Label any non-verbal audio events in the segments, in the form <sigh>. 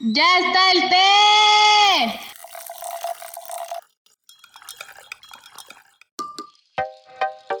¡Ya está el té!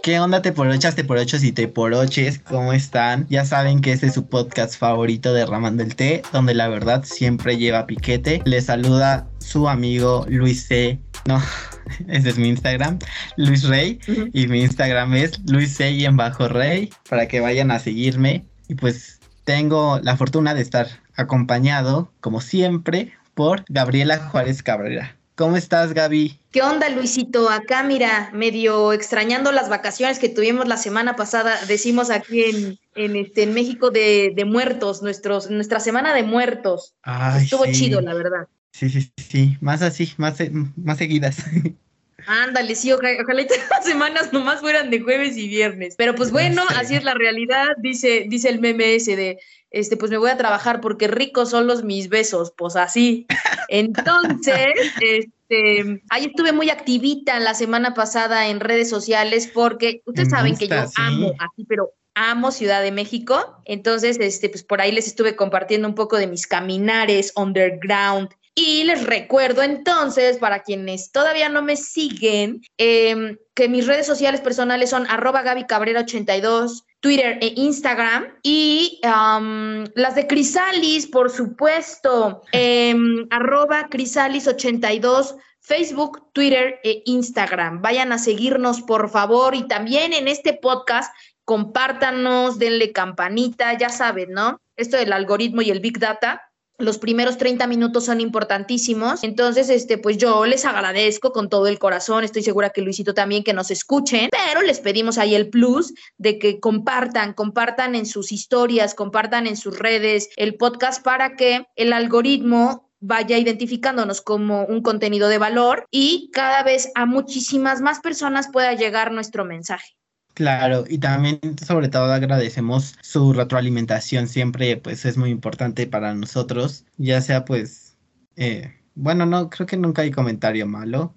¿Qué onda te por teporochos y teporoches? ¿Cómo están? Ya saben que este es su podcast favorito de Ramando el Té, donde la verdad siempre lleva piquete. Les saluda su amigo Luis C. No, <laughs> ese es mi Instagram, Luis Rey. Y mi Instagram es Luis C. y en bajo Rey, para que vayan a seguirme. Y pues tengo la fortuna de estar acompañado, como siempre, por Gabriela Juárez Cabrera. ¿Cómo estás, Gaby? ¿Qué onda, Luisito? Acá, mira, medio extrañando las vacaciones que tuvimos la semana pasada, decimos aquí en, en, este, en México de, de muertos, nuestros, nuestra semana de muertos. Estuvo chido, la verdad. Sí, sí, sí, más así, más, más seguidas. <laughs> Ándale, sí, ojalá, <laughs> ojalá las semanas nomás fueran de jueves y viernes. Pero pues bueno, así es la realidad, dice, dice el meme ese de este, pues me voy a trabajar porque ricos son los mis besos, pues así. Entonces, <laughs> este, ahí estuve muy activita la semana pasada en redes sociales porque ustedes saben que yo amo así, pero amo Ciudad de México. Entonces, este, pues por ahí les estuve compartiendo un poco de mis caminares underground y les recuerdo entonces, para quienes todavía no me siguen, em, que mis redes sociales personales son arroba Gaby Cabrera 82, Twitter e Instagram. Y las de Crisalis, por supuesto, em, arroba Crisalis 82. Facebook, Twitter e Instagram. Vayan a seguirnos, por favor. Y también en este podcast, compártanos, denle campanita, ya saben, ¿no? Esto del algoritmo y el Big Data los primeros 30 minutos son importantísimos. Entonces, este, pues yo les agradezco con todo el corazón. Estoy segura que Luisito también que nos escuchen, pero les pedimos ahí el plus de que compartan, compartan en sus historias, compartan en sus redes el podcast para que el algoritmo vaya identificándonos como un contenido de valor y cada vez a muchísimas más personas pueda llegar nuestro mensaje. Claro, y también sobre todo agradecemos su retroalimentación, siempre pues es muy importante para nosotros, ya sea pues, eh, bueno, no, creo que nunca hay comentario malo,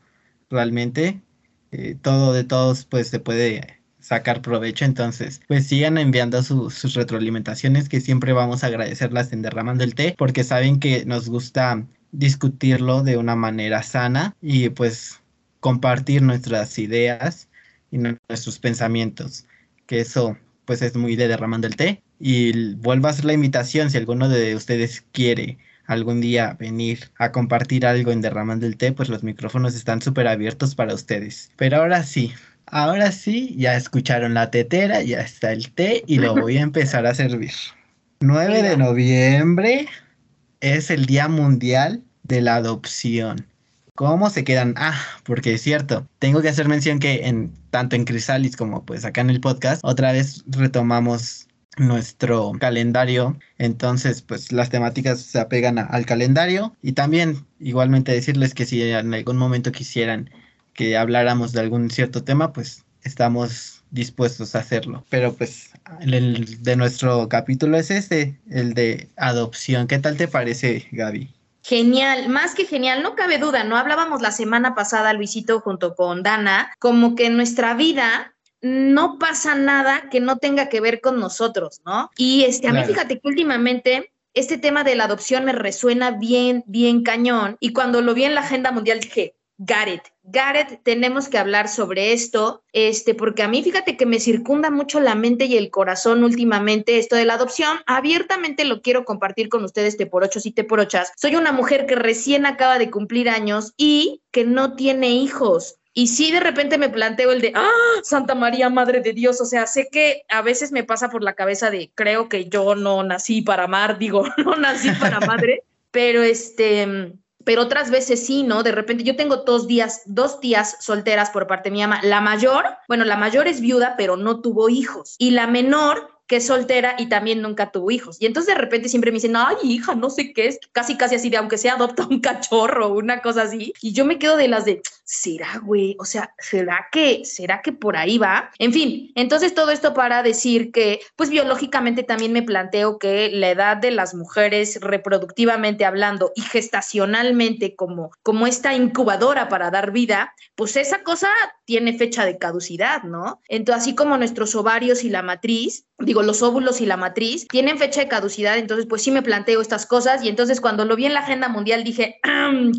realmente, eh, todo de todos pues se puede sacar provecho, entonces pues sigan enviando sus retroalimentaciones que siempre vamos a agradecerlas en Derramando el Té, porque saben que nos gusta discutirlo de una manera sana y pues compartir nuestras ideas y nuestros pensamientos, que eso pues es muy de derramando el té. Y vuelvo a hacer la invitación si alguno de ustedes quiere algún día venir a compartir algo en Derramando el Té, pues los micrófonos están súper abiertos para ustedes. Pero ahora sí, ahora sí, ya escucharon la tetera, ya está el té y lo voy a empezar a servir. 9 de noviembre es el Día Mundial de la Adopción. ¿Cómo se quedan? Ah, porque es cierto, tengo que hacer mención que en tanto en Crisalis como pues acá en el podcast, otra vez retomamos nuestro calendario. Entonces, pues las temáticas se apegan al calendario y también igualmente decirles que si en algún momento quisieran que habláramos de algún cierto tema, pues estamos dispuestos a hacerlo. Pero pues el de nuestro capítulo es este, el de adopción. ¿Qué tal te parece, Gaby? Genial, más que genial, no cabe duda, ¿no? Hablábamos la semana pasada, Luisito, junto con Dana, como que en nuestra vida no pasa nada que no tenga que ver con nosotros, ¿no? Y este, a mí fíjate que últimamente este tema de la adopción me resuena bien, bien cañón. Y cuando lo vi en la agenda mundial dije, Gareth, Gareth, tenemos que hablar sobre esto, este, porque a mí fíjate que me circunda mucho la mente y el corazón últimamente esto de la adopción. Abiertamente lo quiero compartir con ustedes, te por ocho y te por ochas. Soy una mujer que recién acaba de cumplir años y que no tiene hijos. Y sí, de repente me planteo el de, ah, Santa María, Madre de Dios. O sea, sé que a veces me pasa por la cabeza de, creo que yo no nací para amar, digo, <laughs> no nací para madre, pero este pero otras veces sí, ¿no? De repente yo tengo dos días, dos tías solteras por parte de mi mamá. La mayor, bueno, la mayor es viuda, pero no tuvo hijos. Y la menor que es soltera y también nunca tuvo hijos. Y entonces de repente siempre me dicen, ay, hija, no sé qué es, casi, casi así de, aunque sea adopta un cachorro una cosa así. Y yo me quedo de las de, ¿será, güey? O sea, ¿será que, será que por ahí va? En fin, entonces todo esto para decir que, pues biológicamente también me planteo que la edad de las mujeres reproductivamente hablando y gestacionalmente como, como esta incubadora para dar vida, pues esa cosa tiene fecha de caducidad, ¿no? Entonces, así como nuestros ovarios y la matriz, digo, los óvulos y la matriz tienen fecha de caducidad, entonces pues sí me planteo estas cosas y entonces cuando lo vi en la agenda mundial dije,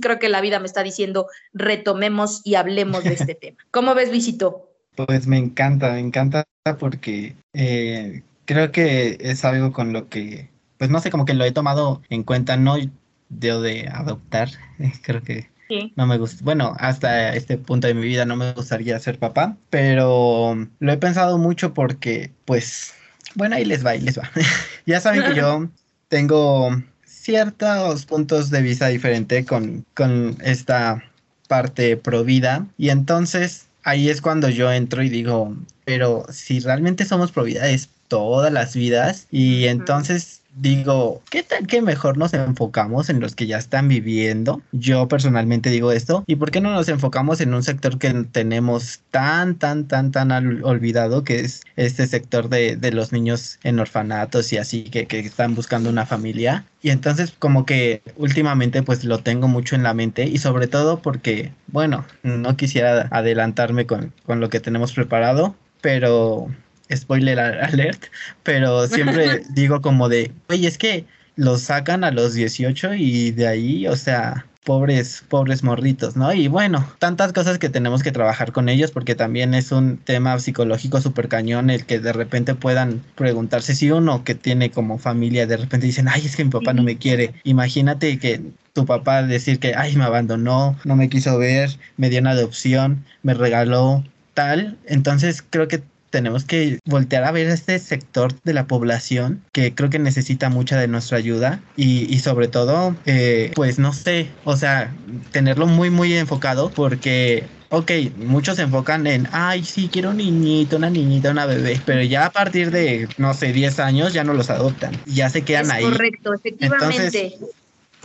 creo que la vida me está diciendo, retomemos y hablemos de este <laughs> tema. ¿Cómo ves, Luisito? Pues me encanta, me encanta porque eh, creo que es algo con lo que, pues no sé, como que lo he tomado en cuenta, no de, de adoptar, <laughs> creo que no me gusta, bueno, hasta este punto de mi vida no me gustaría ser papá, pero lo he pensado mucho porque, pues, bueno, ahí les va, ahí les va. <laughs> ya saben que yo tengo ciertos puntos de vista diferente con, con esta parte pro vida. Y entonces ahí es cuando yo entro y digo, pero si realmente somos pro vida es todas las vidas. Y entonces digo, ¿qué tal que mejor nos enfocamos en los que ya están viviendo? Yo personalmente digo esto. ¿Y por qué no nos enfocamos en un sector que tenemos tan, tan, tan, tan olvidado, que es este sector de, de los niños en orfanatos y así, que, que están buscando una familia? Y entonces como que últimamente pues lo tengo mucho en la mente y sobre todo porque, bueno, no quisiera adelantarme con, con lo que tenemos preparado, pero spoiler alert, pero siempre <laughs> digo como de, oye, es que los sacan a los 18 y de ahí, o sea, pobres, pobres morritos, ¿no? Y bueno, tantas cosas que tenemos que trabajar con ellos porque también es un tema psicológico súper cañón el que de repente puedan preguntarse si uno que tiene como familia de repente dicen, ay, es que mi papá no me quiere. Imagínate que tu papá decir que, ay, me abandonó, no me quiso ver, me dio una adopción, me regaló tal. Entonces creo que tenemos que voltear a ver este sector de la población que creo que necesita mucha de nuestra ayuda y, sobre todo, eh, pues no sé, o sea, tenerlo muy, muy enfocado porque ok, muchos se enfocan en, ay, sí, quiero un niñito, una niñita, una bebé, pero ya a partir de, no sé, 10 años ya no los adoptan, ya se quedan ahí. Correcto, efectivamente.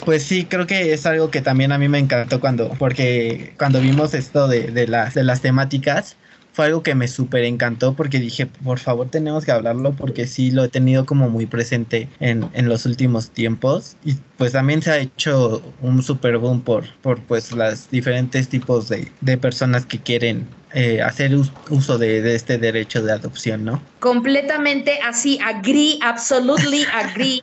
pues sí, creo que es algo que también a mí me encantó cuando, porque cuando vimos esto de, de, las, de las temáticas, fue algo que me súper encantó porque dije, por favor tenemos que hablarlo porque sí lo he tenido como muy presente en, en los últimos tiempos y pues también se ha hecho un super boom por, por pues los diferentes tipos de, de personas que quieren eh, hacer uso de, de, este derecho de adopción, ¿no? Completamente así, agree, absolutely agree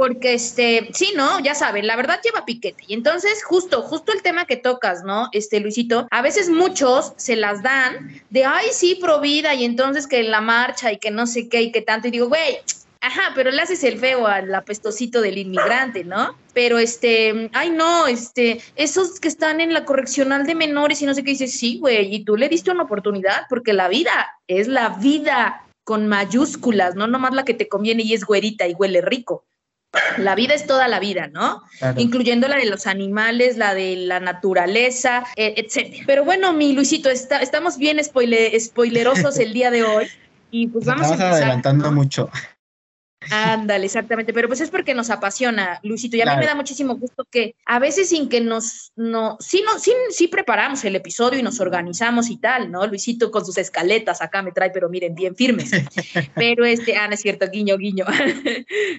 porque este, sí, ¿no? Ya saben, la verdad lleva piquete. Y entonces, justo, justo el tema que tocas, ¿no? Este, Luisito, a veces muchos se las dan de, ay, sí, pro vida, y entonces que en la marcha y que no sé qué y que tanto, y digo, güey, Ajá, pero le haces el feo al apestosito del inmigrante, ¿no? Pero este, ay no, este, esos que están en la correccional de menores y no sé qué dices, sí, güey, y tú le diste una oportunidad porque la vida es la vida con mayúsculas, no nomás la que te conviene y es güerita y huele rico. La vida es toda la vida, ¿no? Incluyendo la de los animales, la de la naturaleza, e, etc. Pero bueno, mi Luisito, estamos bien spoilerosos el día de hoy y pues vamos a empezar, adelantando mucho. Ándale, exactamente, pero pues es porque nos apasiona, Luisito, y a mí me da muchísimo gusto que a veces sin que nos, no, sí, no, sí, sí preparamos el episodio y nos organizamos y tal, ¿no? Luisito con sus escaletas acá me trae, pero miren, bien firmes. <laughs> Pero este, ah, no es cierto, guiño, guiño. <laughs>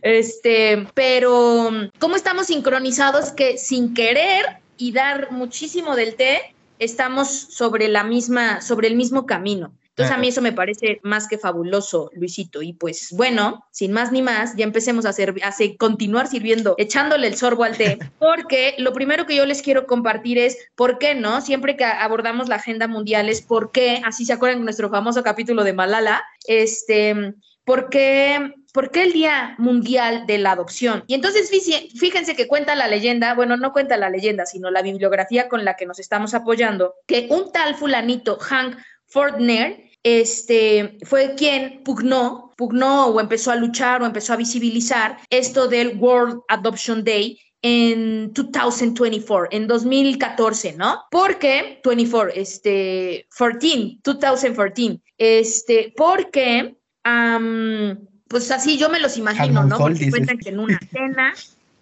Este, pero ¿cómo estamos sincronizados que sin querer y dar muchísimo del té, estamos sobre la misma, sobre el mismo camino? Entonces a mí eso me parece más que fabuloso, Luisito. Y pues bueno, sin más ni más, ya empecemos a, a continuar sirviendo, echándole el sorbo al té, <laughs> porque lo primero que yo les quiero compartir es por qué, ¿no? Siempre que abordamos la agenda mundial es por qué, así se acuerdan de nuestro famoso capítulo de Malala, este, ¿por qué, ¿por qué el Día Mundial de la Adopción? Y entonces fíjense que cuenta la leyenda, bueno, no cuenta la leyenda, sino la bibliografía con la que nos estamos apoyando, que un tal fulanito, Hank Fortner, este, fue quien pugnó, pugnó o empezó a luchar o empezó a visibilizar esto del World Adoption Day en 2024, en 2014, ¿no? Porque 24, este, 14, 2014, este, porque, pues así yo me los imagino, ¿no? Porque cuentan que en una cena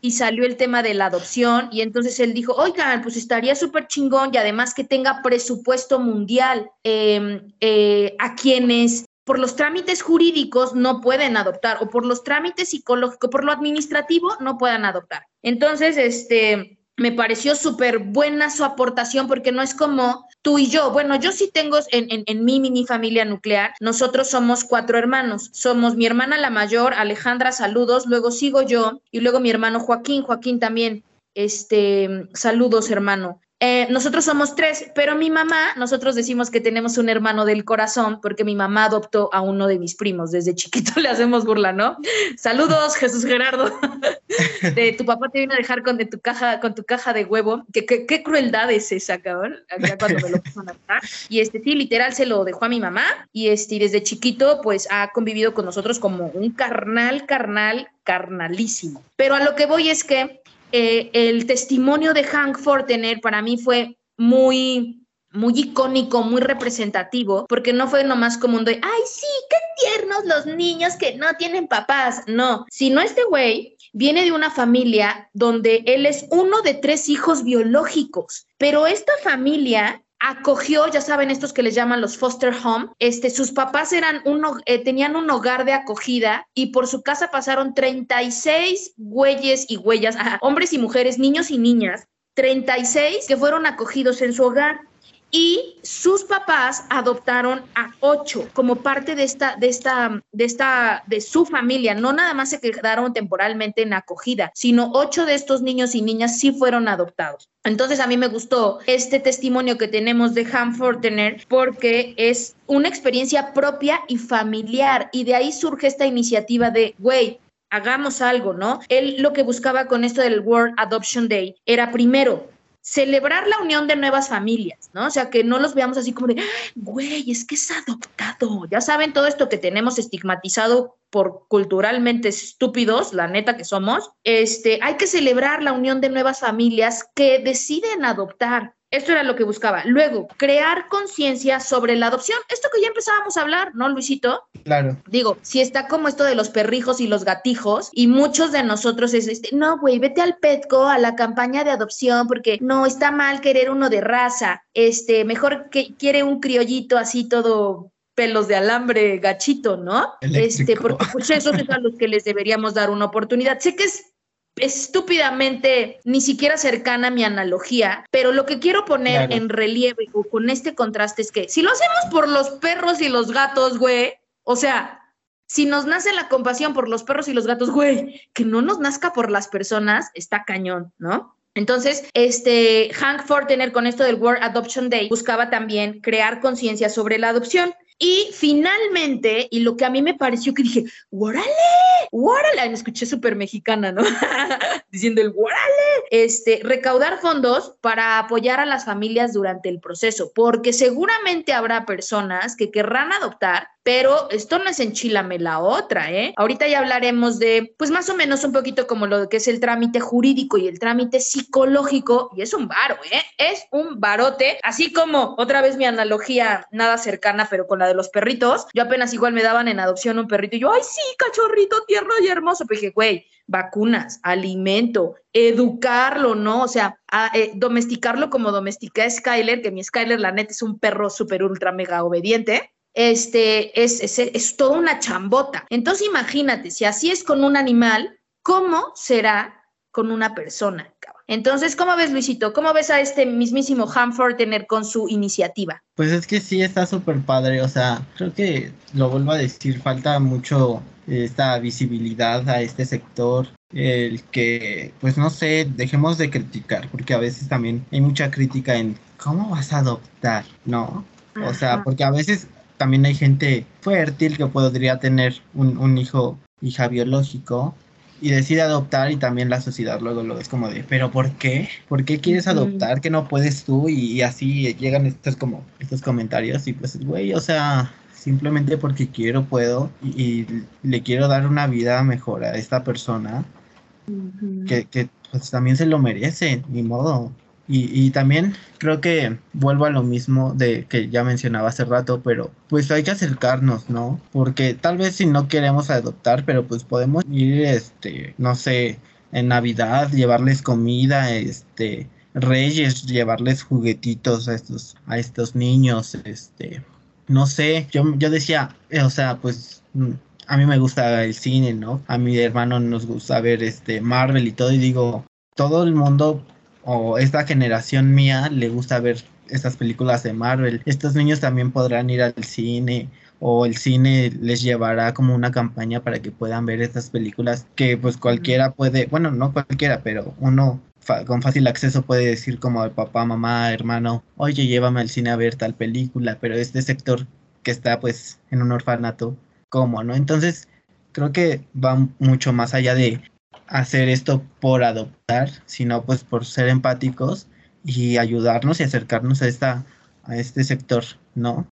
y salió el tema de la adopción y entonces él dijo, oigan, pues estaría súper chingón y además que tenga presupuesto mundial em, eh, a quienes por los trámites jurídicos no pueden adoptar o por los trámites psicológicos, por lo administrativo no puedan adoptar. Entonces, este, me pareció súper buena su aportación porque no es como tú y yo. Bueno, yo sí tengo en, en, mi mini familia nuclear, nosotros somos cuatro hermanos. Somos mi hermana la mayor, Alejandra, saludos, luego sigo yo y luego mi hermano Joaquín, Joaquín también. Este, saludos, hermano. Eh, nosotros somos tres, pero mi mamá, nosotros decimos que tenemos un hermano del corazón porque mi mamá adoptó a uno de mis primos. Desde chiquito <laughs> le hacemos burla, ¿no? Saludos, Jesús Gerardo. <laughs> tu papá te vino a dejar con, tu, caja, con tu caja de huevo. ¿Qué, qué, crueldad es esa, cabrón? Acá cuando me lo <laughs> a Y este, sí, literal se lo dejó a mi mamá. Y este, desde chiquito, pues ha convivido con nosotros como un carnal, carnal, carnalísimo. Pero a lo que voy es que eh, el testimonio de Hank Fortener para mí fue muy, muy icónico, muy representativo, porque no fue nomás como un de, ay, sí, qué tiernos los niños que no tienen papás. No, sino este güey viene de una familia donde él es uno de tres hijos biológicos, pero esta familia acogió, ya saben, estos que les llaman los foster home, este, sus papás eran uno, eh, tenían un hogar de acogida y por su casa pasaron 36 güeyes y huellas, <laughs> hombres y mujeres, niños y niñas, 36 que fueron acogidos en su hogar y sus papás adoptaron a ocho como parte de esta, de esta, de esta, de su familia. No nada más se quedaron temporalmente en acogida, sino ocho de estos niños y niñas sí fueron adoptados. Entonces a mí me gustó este testimonio que tenemos de Han Fortener porque es una experiencia propia y familiar y de ahí surge esta iniciativa de, güey, hagamos algo, ¿no? Él lo que buscaba con esto del World Adoption Day era primero celebrar la unión de nuevas familias, ¿no? O sea, que no los veamos así como de, güey, es que es adoptado. Ya saben todo esto que tenemos estigmatizado por culturalmente estúpidos, la neta que somos. Este, hay que celebrar la unión de nuevas familias que deciden adoptar. Esto era lo que buscaba. Luego, crear conciencia sobre la adopción. Esto que ya empezábamos a hablar, ¿no, Luisito? Claro. Digo, si está como esto de los perrijos y los gatijos, y muchos de nosotros es este, no, güey, vete al Petco, a la campaña de adopción, porque no, está mal querer uno de raza. Este, mejor que quiere un criollito así todo pelos de alambre gachito, ¿no? Este, porque pues esos son a los que les deberíamos dar una oportunidad. Sé que es estúpidamente ni siquiera cercana a mi analogía, pero lo que quiero poner en relieve con este contraste es que si lo hacemos por los perros y los gatos, güey, o sea, si nos nace la compasión por los perros y los gatos, güey, que no nos nazca por las personas, está cañón, ¿no? Entonces, este Hank Fortener con esto del World Adoption Day buscaba también crear conciencia sobre la adopción. Y finalmente, y lo que a mí me pareció que dije, ¡Órale! ¡Órale! Me escuché súper mexicana, ¿no? <laughs> Diciendo el ¡Órale! Este, recaudar fondos para apoyar a las familias durante el proceso, porque seguramente habrá personas que querrán adoptar, pero esto no es enchilame la otra, ¿eh? Ahorita ya hablaremos de, pues más o menos un poquito como lo que es el trámite jurídico y el trámite psicológico, y es un varo, ¿eh? Es un barote, así como otra vez mi analogía nada cercana, pero con la de los perritos, yo apenas igual me daban en adopción un perrito y yo, ay, sí, cachorrito tierno y hermoso, pues dije, güey, vacunas, alimento, educarlo, ¿no? O sea, eh, domesticarlo como domestica a Skyler, que mi Skyler, la neta, es un perro súper ultra mega obediente este, es, es, es toda una chambota. Entonces imagínate, si así es con un animal, ¿cómo será con una persona? Entonces, ¿cómo ves, Luisito? ¿Cómo ves a este mismísimo Hanford tener con su iniciativa? Pues es que sí está súper padre, o sea, creo que lo vuelvo a decir, falta mucho esta visibilidad a este sector, el que, pues no sé, dejemos de criticar, porque a veces también hay mucha crítica en cómo vas a adoptar, ¿no? O sea, porque a veces también hay gente fértil que podría tener un, hijo, hija biológico y decide adoptar y también la sociedad luego lo es como de, pero ¿por qué? ¿Por qué quieres adoptar que no puedes tú? Y, así llegan estos como estos comentarios y pues güey, o sea, simplemente porque quiero puedo y, le quiero dar una vida mejor a esta persona que, que pues también se lo merece, ni modo. Y, también creo que vuelvo a lo mismo de que ya mencionaba hace rato, pero pues hay que acercarnos, ¿no? Porque tal vez si no queremos adoptar, pero pues podemos ir, este, no sé, en Navidad, llevarles comida, este, Reyes, llevarles juguetitos a estos, a estos niños, este, no sé, yo, yo decía, eh, o sea, pues mm, a mí me gusta el cine, ¿no? A mi hermano nos gusta ver este Marvel y todo, y digo, todo el mundo o esta generación mía le gusta ver estas películas de Marvel. Estos niños también podrán ir al cine o el cine les llevará como una campaña para que puedan ver estas películas que pues cualquiera puede, bueno, no cualquiera, pero uno con fácil acceso puede decir como al papá, mamá, hermano, oye, llévame al cine a ver tal película, pero este sector que está pues en un orfanato, ¿cómo, no? Entonces, creo que va mucho más allá de hacer esto por adoptar, sino pues por ser empáticos y ayudarnos y acercarnos a esta a este sector, ¿no?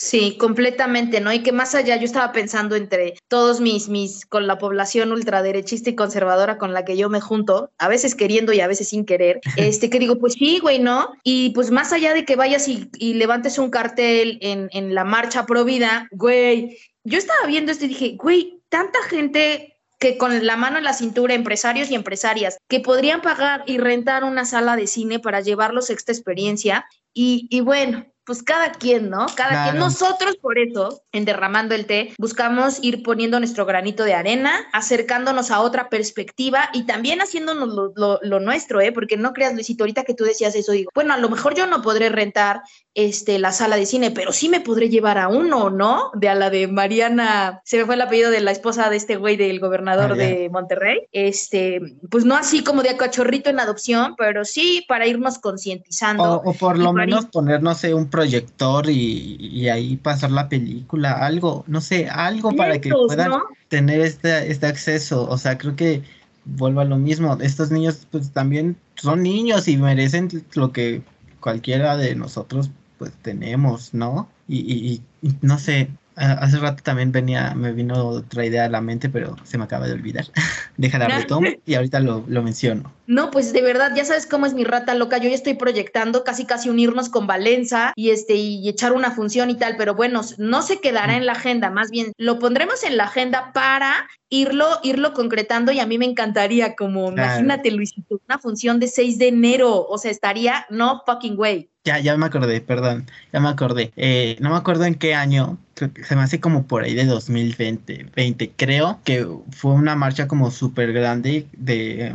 Sí, completamente, ¿no? Y que más allá yo estaba pensando entre todos mis, mis, con la población ultraderechista y conservadora con la que yo me junto, a veces queriendo y a veces sin querer, <laughs> este, que digo, pues sí, güey, ¿no? Y pues más allá de que vayas y, y levantes un cartel en, en la marcha pro vida, güey, yo estaba viendo esto y dije, güey, tanta gente que con la mano en la cintura, empresarios y empresarias, que podrían pagar y rentar una sala de cine para llevarlos esta experiencia. Y, y bueno, pues cada quien, ¿no? Cada quien. Nosotros, por eso, en Derramando el Té, buscamos ir poniendo nuestro granito de arena, acercándonos a otra perspectiva y también haciéndonos lo, nuestro, ¿eh? Porque no creas, Luisito, ahorita que tú decías eso, digo, bueno, a lo mejor yo no podré rentar este, la sala de cine, pero sí me podré llevar a uno, ¿no? De a la de Mariana, se me fue el apellido de la esposa de este güey del gobernador de Monterrey, este, pues no así como de cachorrito en adopción, pero sí para irnos concientizando. O, por lo menos poner, no sé, un proyector y, ahí pasar la película, algo, no sé, algo para que puedan tener este, este acceso. O sea, creo que vuelvo a lo mismo. Estos niños, pues también son niños y merecen lo que cualquiera de nosotros, pues tenemos, ¿no? y, y no sé, hace rato también venía, me vino otra idea a la mente, pero se me acaba de olvidar. <laughs> Déjala retomo y ahorita lo, lo, menciono. No, pues de verdad, ya sabes cómo es mi rata loca. Yo ya estoy proyectando casi casi unirnos con Valenza y este y echar una función y tal, pero bueno, no se quedará en la agenda, más bien lo pondremos en la agenda para irlo, irlo concretando y a mí me encantaría, como imagínate, Luisito, una función de 6 de enero, o sea, estaría no fucking way. Ya, ya me acordé, perdón, ya me acordé. Eh, no me acuerdo en qué año, creo que se me hace como por ahí de 2020, 20, creo que fue una marcha como súper grande de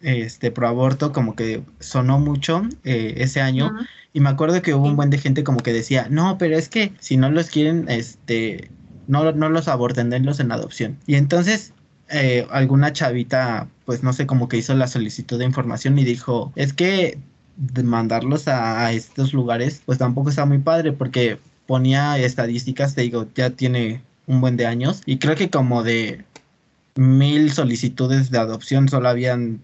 este pro aborto, como que sonó mucho eh, ese año. Y me acuerdo que hubo un buen de gente como que decía, no, pero es que si no los quieren, este, no, no los aborten, denlos en adopción. Y entonces eh, alguna chavita, pues no sé, como que hizo la solicitud de información y dijo, es que mandarlos a, estos lugares, pues tampoco está muy padre porque ponía estadísticas, te digo, ya tiene un buen de años y creo que como de mil solicitudes de adopción solo habían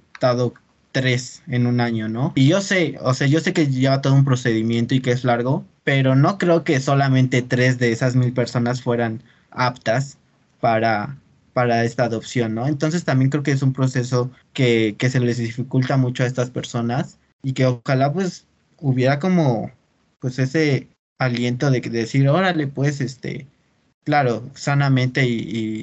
tres en un año, ¿no? Y yo sé, o sea, yo sé que lleva todo un procedimiento y que es largo, pero no creo que solamente tres de esas mil personas fueran aptas para, para esta adopción, ¿no? Entonces también creo que es un proceso que, que se les dificulta mucho a estas personas y que ojalá pues hubiera como pues ese aliento de decir, órale, pues este, claro, sanamente y,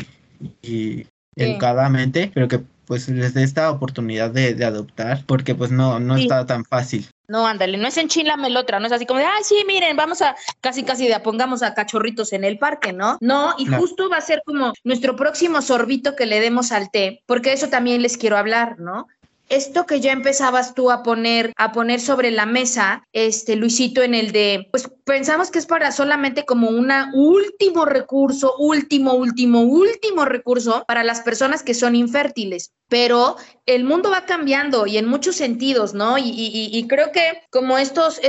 educadamente, pero que pues les dé esta oportunidad de, adoptar, porque pues no, no está tan fácil. No, ándale, no es en otra, no es así como de, ay, sí, miren, vamos a casi, casi de pongamos a cachorritos en el parque, ¿no? No, y justo va a ser como nuestro próximo sorbito que le demos al té, porque eso también les quiero hablar, ¿no? esto que ya empezabas tú a poner, a poner sobre la mesa, este Luisito, en el de, pues pensamos que es para solamente como un último recurso, último, último, último recurso para las personas que son infértiles. Pero el mundo va cambiando y en muchos sentidos, ¿no? Y, creo que como estos,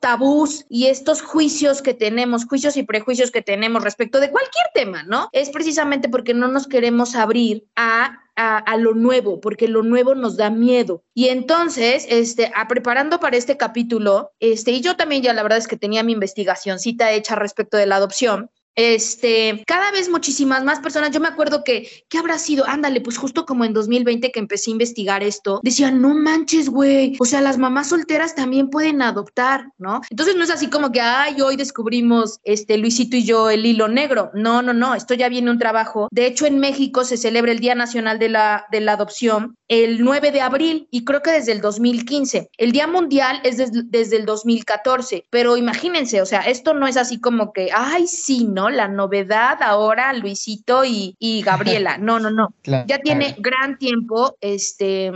tabús y estos juicios que tenemos, juicios y prejuicios que tenemos respecto de cualquier tema, ¿no? Es precisamente porque no nos queremos abrir a lo nuevo, porque lo nuevo nos da miedo. Y entonces, este, a preparando para este capítulo, este, y yo también ya la verdad es que tenía mi investigacióncita hecha respecto de la adopción, este, cada vez muchísimas más personas, yo me acuerdo que, ¿qué habrá sido? Ándale, pues justo como en 2020 que empecé a investigar esto, decían, no manches, güey, o sea, las mamás solteras también pueden adoptar, ¿no? Entonces no es así como que, ay, hoy descubrimos, este, Luisito y yo el hilo negro, no, no, no, esto ya viene un trabajo. De hecho, en México se celebra el Día Nacional de la, de la Adopción el 9 de abril y creo que desde el 2015. El Día Mundial es desde el 2014, pero imagínense, o sea, esto no es así como que, ay, sí, ¿no? La novedad ahora, Luisito y, Gabriela. <laughs> No, no, no. ya tiene gran tiempo, este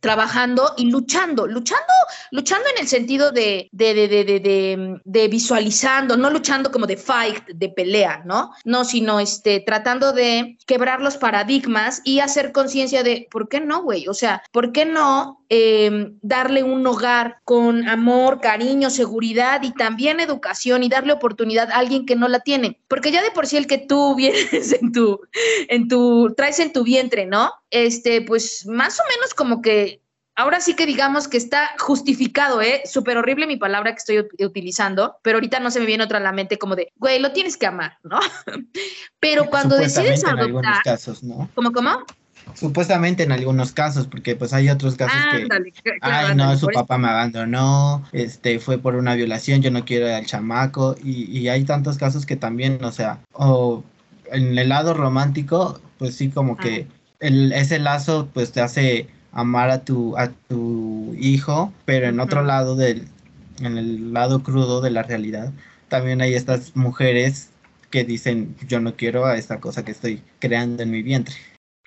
trabajando y luchando, luchando, luchando en el sentido de, de, de, de, de, de visualizando, no luchando como de fight, de pelea, ¿no? No, sino este, tratando de quebrar los paradigmas y hacer conciencia de, ¿por qué no, güey? O sea, ¿por qué no eh, darle un hogar con amor, cariño, seguridad y también educación y darle oportunidad a alguien que no la tiene? Porque ya de por sí el que tú vienes <laughs> en tu, en tu, traes en tu vientre, ¿no? Este, pues más o menos como que ahora sí que digamos que está justificado, ¿eh? Súper horrible mi palabra que estoy utilizando, pero ahorita no se me viene otra a la mente como de, güey, lo tienes que amar, ¿no? <laughs> pero cuando decides adoptar... En algunos casos, ¿no? ¿Cómo, cómo? Supuestamente en algunos casos, porque pues hay otros casos que, ay no, su papá me abandonó, este, fue por una violación, yo no quiero al chamaco, y, y hay tantos casos que también, o sea, o en el lado romántico, pues sí, como que el, ese lazo pues te hace amar a tu, a tu hijo, pero en otro lado del, en el lado crudo de la realidad, también hay estas mujeres que dicen yo no quiero a esta cosa que estoy creando en mi vientre.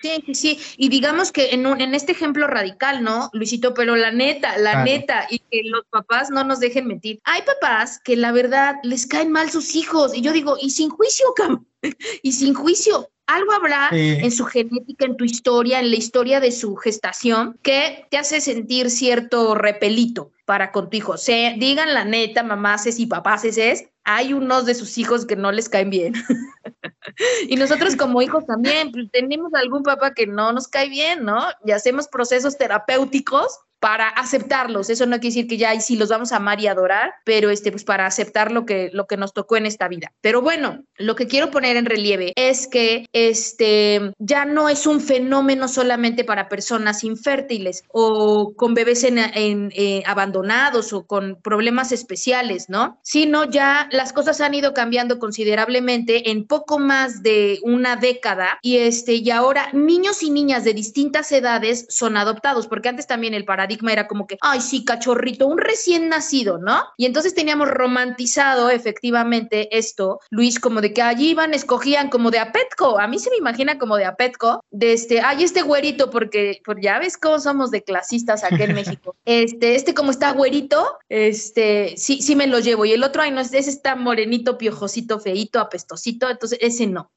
Sí, sí, sí. Y digamos que en, un, en este ejemplo radical, ¿no, Luisito? Pero la neta, la neta, y que los papás no nos dejen mentir. Hay papás que la verdad les caen mal sus hijos. Y yo digo, y sin juicio, cabrón. <laughs> y sin juicio. Algo habrá en su genética, en tu historia, en la historia de su gestación, que te hace sentir cierto repelito para con tu hijo. Se, digan la neta, mamás y papás es, hay unos de sus hijos que no les caen bien. <laughs> y nosotros como hijos también, pues, tenemos algún papá que no nos cae bien, ¿no? Y hacemos procesos terapéuticos para aceptarlos. Eso no quiere decir que ya y sí los vamos a amar y adorar, pero este, pues para aceptar lo que, lo que nos tocó en esta vida. Pero bueno, lo que quiero poner en relieve es que este, ya no es un fenómeno solamente para personas infértiles o con bebés en, eh, abandonados o con problemas especiales, ¿no? Sino ya las cosas han ido cambiando considerablemente en poco más de una década y este, y ahora niños y niñas de distintas edades son adoptados, porque antes también el paradigma era como que, ay, sí, cachorrito, un recién nacido, ¿no? Y entonces teníamos romantizado efectivamente esto, Luis, como de que allí iban, escogían como de apetco. A mí se me imagina como de apetco, de este, ay, este güerito, porque, por ya ves cómo somos de clasistas aquí en <laughs> México. Este, este como está güerito, este, sí, sí me lo llevo. Y el otro, ay, no, ese está morenito, piojosito, feito, apestosito, entonces ese no.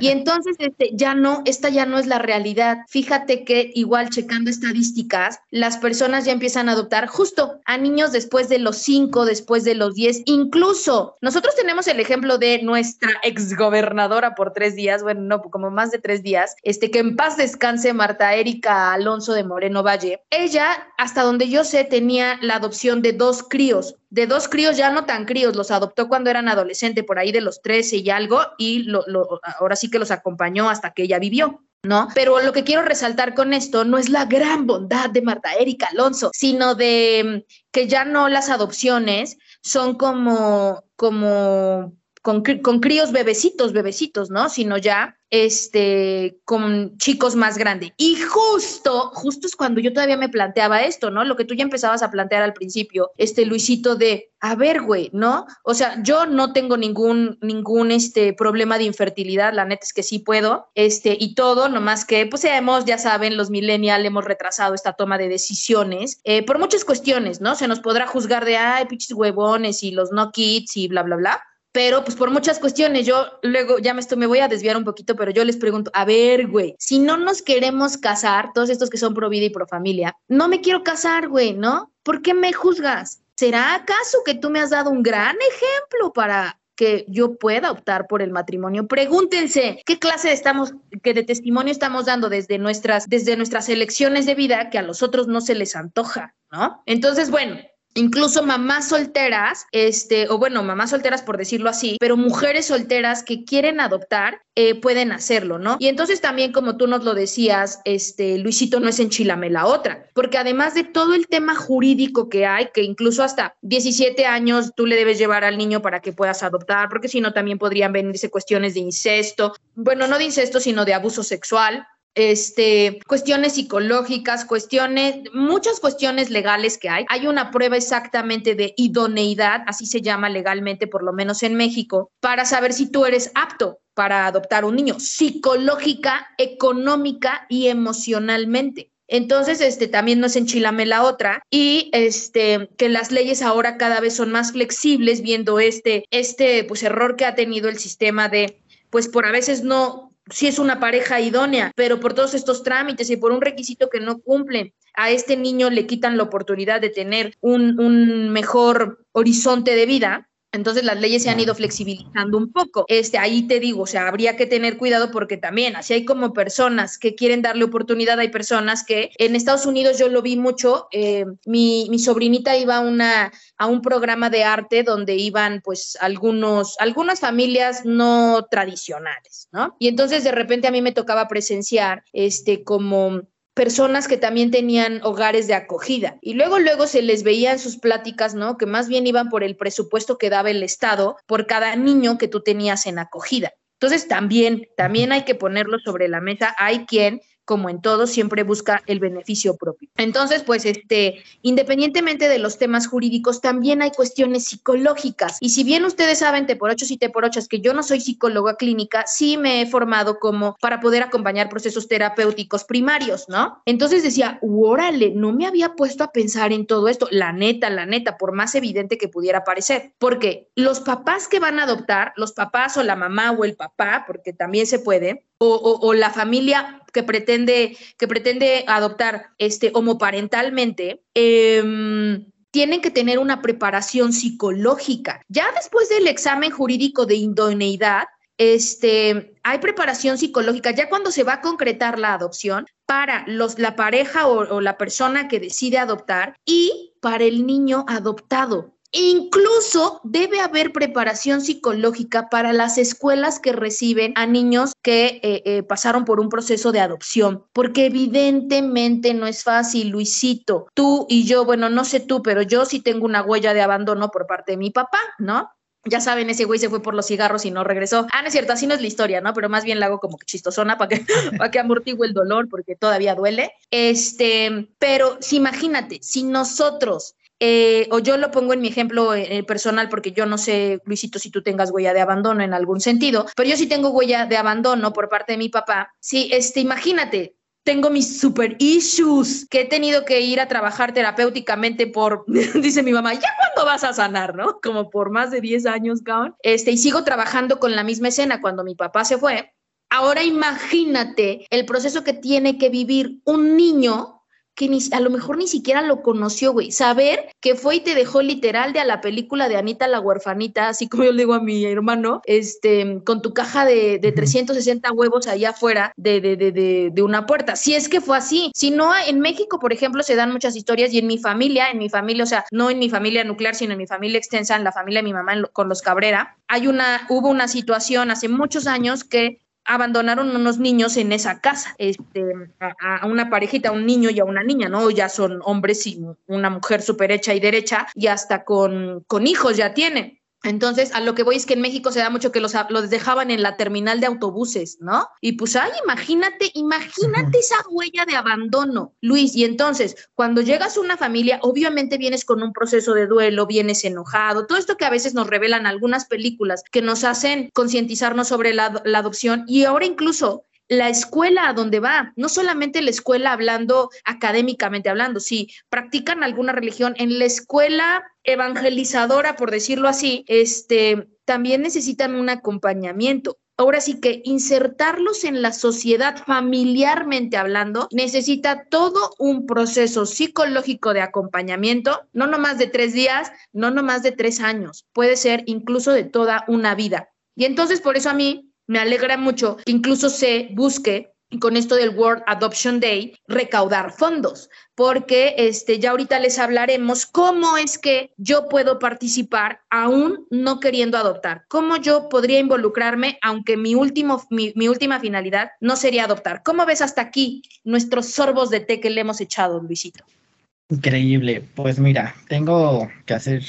Y <laughs> entonces este, ya no, esta ya no es la realidad. Fíjate que igual checando estadísticas, las personas ya empiezan a adoptar justo a niños después de los 5, después de los 10, incluso nosotros tenemos el ejemplo de nuestra exgobernadora por tres días, bueno, no, como más de tres días, este, que en paz descanse Marta Erika Alonso de Moreno Valle. Ella, hasta donde yo sé, tenía la adopción de dos críos, de dos críos ya no tan críos, los adoptó cuando eran adolescentes, por ahí de los 13 y algo, y lo, ahora sí que los acompañó hasta que ella vivió. ¿No? Pero lo que quiero resaltar con esto no es la gran bondad de Marta Erika Alonso, sino de mm, que ya no las adopciones son como, como con, con críos bebecitos, bebecitos, ¿no? Sino ya este, con chicos más grandes. Y justo, justo es cuando yo todavía me planteaba esto, ¿no? Lo que tú ya empezabas a plantear al principio, este Luisito de, a ver, güey, ¿no? O sea, yo no tengo ningún, ningún, este, problema de infertilidad, la neta es que sí puedo, este, y todo, nomás que, pues, hemos, ya saben, los millennials hemos retrasado esta toma de decisiones eh, por muchas cuestiones, ¿no? Se nos podrá juzgar de, ay, pinches huevones y los no kids y bla, bla, bla pero pues por muchas cuestiones, yo luego ya me, estoy, me voy a desviar un poquito, pero yo les pregunto, a ver, güey, si no nos queremos casar, todos estos que son pro vida y pro familia, no me quiero casar, güey, ¿no? ¿Por qué me juzgas? ¿Será acaso que tú me has dado un gran ejemplo para que yo pueda optar por el matrimonio. Pregúntense qué clase estamos, que de testimonio estamos dando desde nuestras, desde nuestras elecciones de vida que a los otros no se les antoja, ¿no? Entonces, bueno, incluso mamás solteras, este, o bueno, mamás solteras por decirlo así, pero mujeres solteras que quieren adoptar eh, pueden hacerlo, ¿no? Y entonces también, como tú nos lo decías, este, Luisito no es enchilame la otra, porque además de todo el tema jurídico que hay, que incluso hasta 17 años tú le debes llevar al niño para que puedas adoptar, porque si no también podrían venirse cuestiones de incesto, bueno, no de incesto, sino de abuso sexual este, cuestiones psicológicas, cuestiones, muchas cuestiones legales que hay. Hay una prueba exactamente de idoneidad, así se llama legalmente, por lo menos en México, para saber si tú eres apto para adoptar un niño, psicológica, económica y emocionalmente. Entonces, este, también nos enchilame la otra y este, que las leyes ahora cada vez son más flexibles viendo este, este, pues, error que ha tenido el sistema de, pues, por a veces no, si es una pareja idónea, pero por todos estos trámites y por un requisito que no cumplen, a este niño le quitan la oportunidad de tener un, un mejor horizonte de vida entonces las leyes se han ido flexibilizando un poco. Este, ahí te digo, o sea, habría que tener cuidado porque también, así hay como personas que quieren darle oportunidad, hay personas que en Estados Unidos yo lo vi mucho, eh, mi, mi, sobrinita iba a, una, a un programa de arte donde iban pues algunos, algunas familias no tradicionales, ¿no? Y entonces de repente a mí me tocaba presenciar este como personas que también tenían hogares de acogida. Y luego, luego se les veía en sus pláticas, ¿no? Que más bien iban por el presupuesto que daba el Estado por cada niño que tú tenías en acogida. Entonces, también, también hay que ponerlo sobre la mesa. Hay quien como en todo, siempre busca el beneficio propio. Entonces, pues, este, independientemente de los temas jurídicos, también hay cuestiones psicológicas. Y si bien ustedes saben, te por ocho y te por ocho, es que yo no soy psicóloga clínica, sí me he formado como para poder acompañar procesos terapéuticos primarios, ¿no? Entonces decía, órale, no me había puesto a pensar en todo esto. La neta, la neta, por más evidente que pudiera parecer. Porque los papás que van a adoptar, los papás o la mamá o el papá, porque también se puede, o, o, la familia que pretende, que pretende adoptar este, homoparentalmente, eh, tienen que tener una preparación psicológica. Ya después del examen jurídico de idoneidad, este, hay preparación psicológica ya cuando se va a concretar la adopción para los, la pareja o la persona que decide adoptar y para el niño adoptado. Incluso debe haber preparación psicológica para las escuelas que reciben a niños que eh, eh, pasaron por un proceso de adopción, porque evidentemente no es fácil, Luisito. Tú y yo, bueno, no sé tú, pero yo sí tengo una huella de abandono por parte de mi papá, ¿no? Ya saben, ese güey se fue por los cigarros y no regresó. Ah, no es cierto, así no es la historia, ¿no? Pero más bien la hago como que chistosona para que, <laughs> para amortigue el dolor porque todavía duele. Este, pero si imagínate, si nosotros eh, o yo lo pongo en mi ejemplo eh, personal porque yo no sé, Luisito, si tú tengas huella de abandono en algún sentido, pero yo sí tengo huella de abandono por parte de mi papá. Sí, este, imagínate, tengo mis super issues que he tenido que ir a trabajar terapéuticamente por, <laughs> dice mi mamá, ¿ya cuándo vas a sanar, no? <laughs> Como por más de 10 años, cabrón. Este, y sigo trabajando con la misma escena cuando mi papá se fue. Ahora imagínate el proceso que tiene que vivir un niño que ni, a lo mejor ni siquiera lo conoció, güey. Saber que fue y te dejó literal de a la película de Anita la huerfanita, así como yo le digo a mi hermano, este, con tu caja de, de 360 huevos allá afuera de, de, de, de, una puerta. Si es que fue así. Si no, en México, por ejemplo, se dan muchas historias y en mi familia, en mi familia, o sea, no en mi familia nuclear, sino en mi familia extensa, en la familia de mi mamá con los Cabrera, hay una, hubo una situación hace muchos años que abandonaron unos niños en esa casa, este, a, una parejita, a un niño y a una niña, ¿no? Ya son hombres y una mujer súper hecha y derecha y hasta con, con hijos ya tienen. Entonces, a lo que voy es que en México se da mucho que los, los dejaban en la terminal de autobuses, ¿no? Y pues, ay, imagínate, imagínate esa huella de abandono, Luis. Y entonces, cuando llegas a una familia, obviamente vienes con un proceso de duelo, vienes enojado, todo esto que a veces nos revelan algunas películas que nos hacen concientizarnos sobre la, la adopción y ahora incluso la escuela a donde va, no solamente la escuela hablando académicamente hablando, si practican alguna religión, en la escuela evangelizadora, por decirlo así, este, también necesitan un acompañamiento. Ahora sí que insertarlos en la sociedad familiarmente hablando necesita todo un proceso psicológico de acompañamiento, no nomás de tres días, no nomás de tres años, puede ser incluso de toda una vida. Y entonces por eso a mí me alegra mucho que incluso se busque con esto del World Adoption Day, recaudar fondos, porque este, ya ahorita les hablaremos cómo es que yo puedo participar aún no queriendo adoptar, cómo yo podría involucrarme, aunque mi, último, mi, mi última finalidad no sería adoptar. ¿Cómo ves hasta aquí nuestros sorbos de té que le hemos echado, Luisito? Increíble. Pues mira, tengo que hacer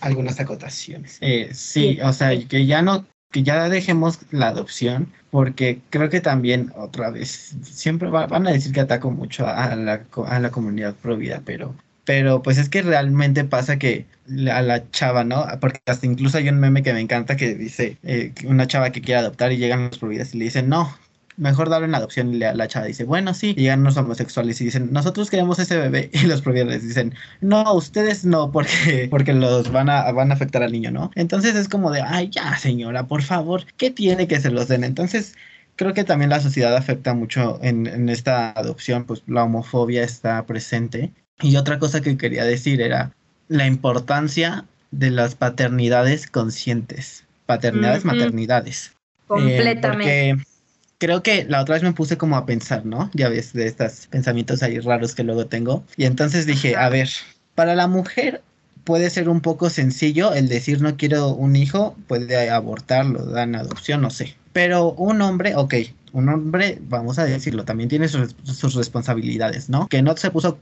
algunas acotaciones. Eh, sí, o sea, que ya no que ya dejemos la adopción, porque creo que también, otra vez, siempre va, van a decir que ataco mucho a la, a la comunidad pro vida, pero, pero pues es que realmente pasa que a la chava, ¿no? Porque hasta incluso hay un meme que me encanta que dice eh, una chava que quiere adoptar y llegan los pro y le dicen, no, mejor darlo en adopción. Y la, la chava dice, bueno, sí. Y llegan los homosexuales y dicen, nosotros queremos ese bebé. <laughs> Y los propietarios dicen, no, ustedes no, porque, porque los van a, van a afectar al niño, ¿no? Entonces es como de, ay, ya, señora, por favor, ¿qué tiene que se los den? Entonces creo que también la sociedad afecta mucho en, en, esta adopción, pues la homofobia está presente. Y otra cosa que quería decir era la importancia de las paternidades conscientes, paternidades, maternidades. Completamente. Eh, porque creo que la otra vez me puse como a pensar, ¿no? Ya ves, de estos pensamientos ahí raros que luego tengo. Y entonces dije, a ver, para la mujer puede ser un poco sencillo el decir no quiero un hijo, puede abortarlo, dan adopción, no sé. Pero un hombre, ok, un hombre, vamos a decirlo, también tiene sus, sus, responsabilidades, ¿no? Que no se puso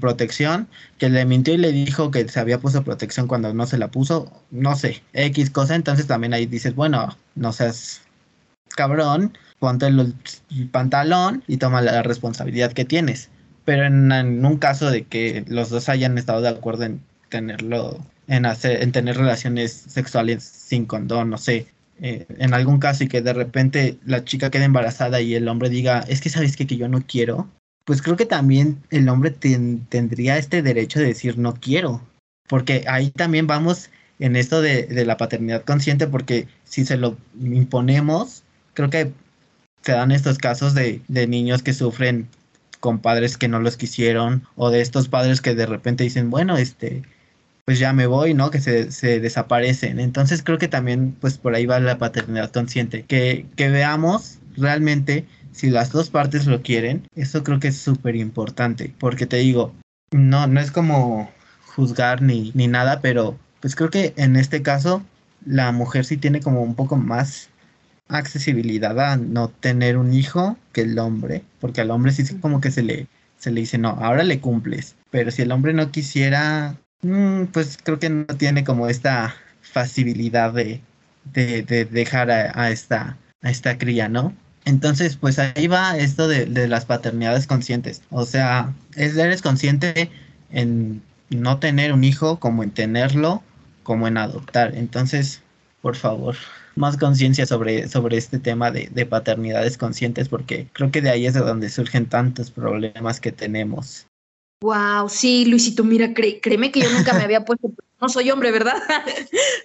protección, que le mintió y le dijo que se había puesto protección cuando no se la puso, no sé, X cosa, entonces también ahí dices, bueno, no seas cabrón, ponte el, el pantalón y toma la responsabilidad que tienes. Pero en, en un caso de que los dos hayan estado de acuerdo en tenerlo, en hacer, en tener relaciones sexuales sin condón, no sé, eh, en algún caso y que de repente la chica quede embarazada y el hombre diga, es que sabes que, que yo no quiero, pues creo que también el hombre ten, tendría este derecho de decir no quiero, porque ahí también vamos en esto de, de, la paternidad consciente, porque si se lo imponemos, creo que se dan estos casos de, de niños que sufren con padres que no los quisieron, o de estos padres que de repente dicen, bueno, este, pues ya me voy, ¿no? Que se, se, desaparecen. Entonces creo que también, pues por ahí va la paternidad consciente. Que, que veamos realmente si las dos partes lo quieren. Eso creo que es súper importante. Porque te digo, no, no es como juzgar ni, ni nada, pero pues creo que en este caso la mujer sí tiene como un poco más accesibilidad a no tener un hijo que el hombre. Porque al hombre sí como que se le, se le dice, no, ahora le cumples. Pero si el hombre no quisiera pues creo que no tiene como esta facilidad de, de, de dejar a, a, esta, a esta cría, ¿no? Entonces, pues ahí va esto de, de, las paternidades conscientes. O sea, es, eres consciente en no tener un hijo como en tenerlo, como en adoptar. Entonces, por favor, más conciencia sobre, sobre este tema de, de paternidades conscientes, porque creo que de ahí es de donde surgen tantos problemas que tenemos. Wow, sí, Luisito, mira, cré, créeme que yo nunca me había <laughs> puesto, no soy hombre, ¿verdad?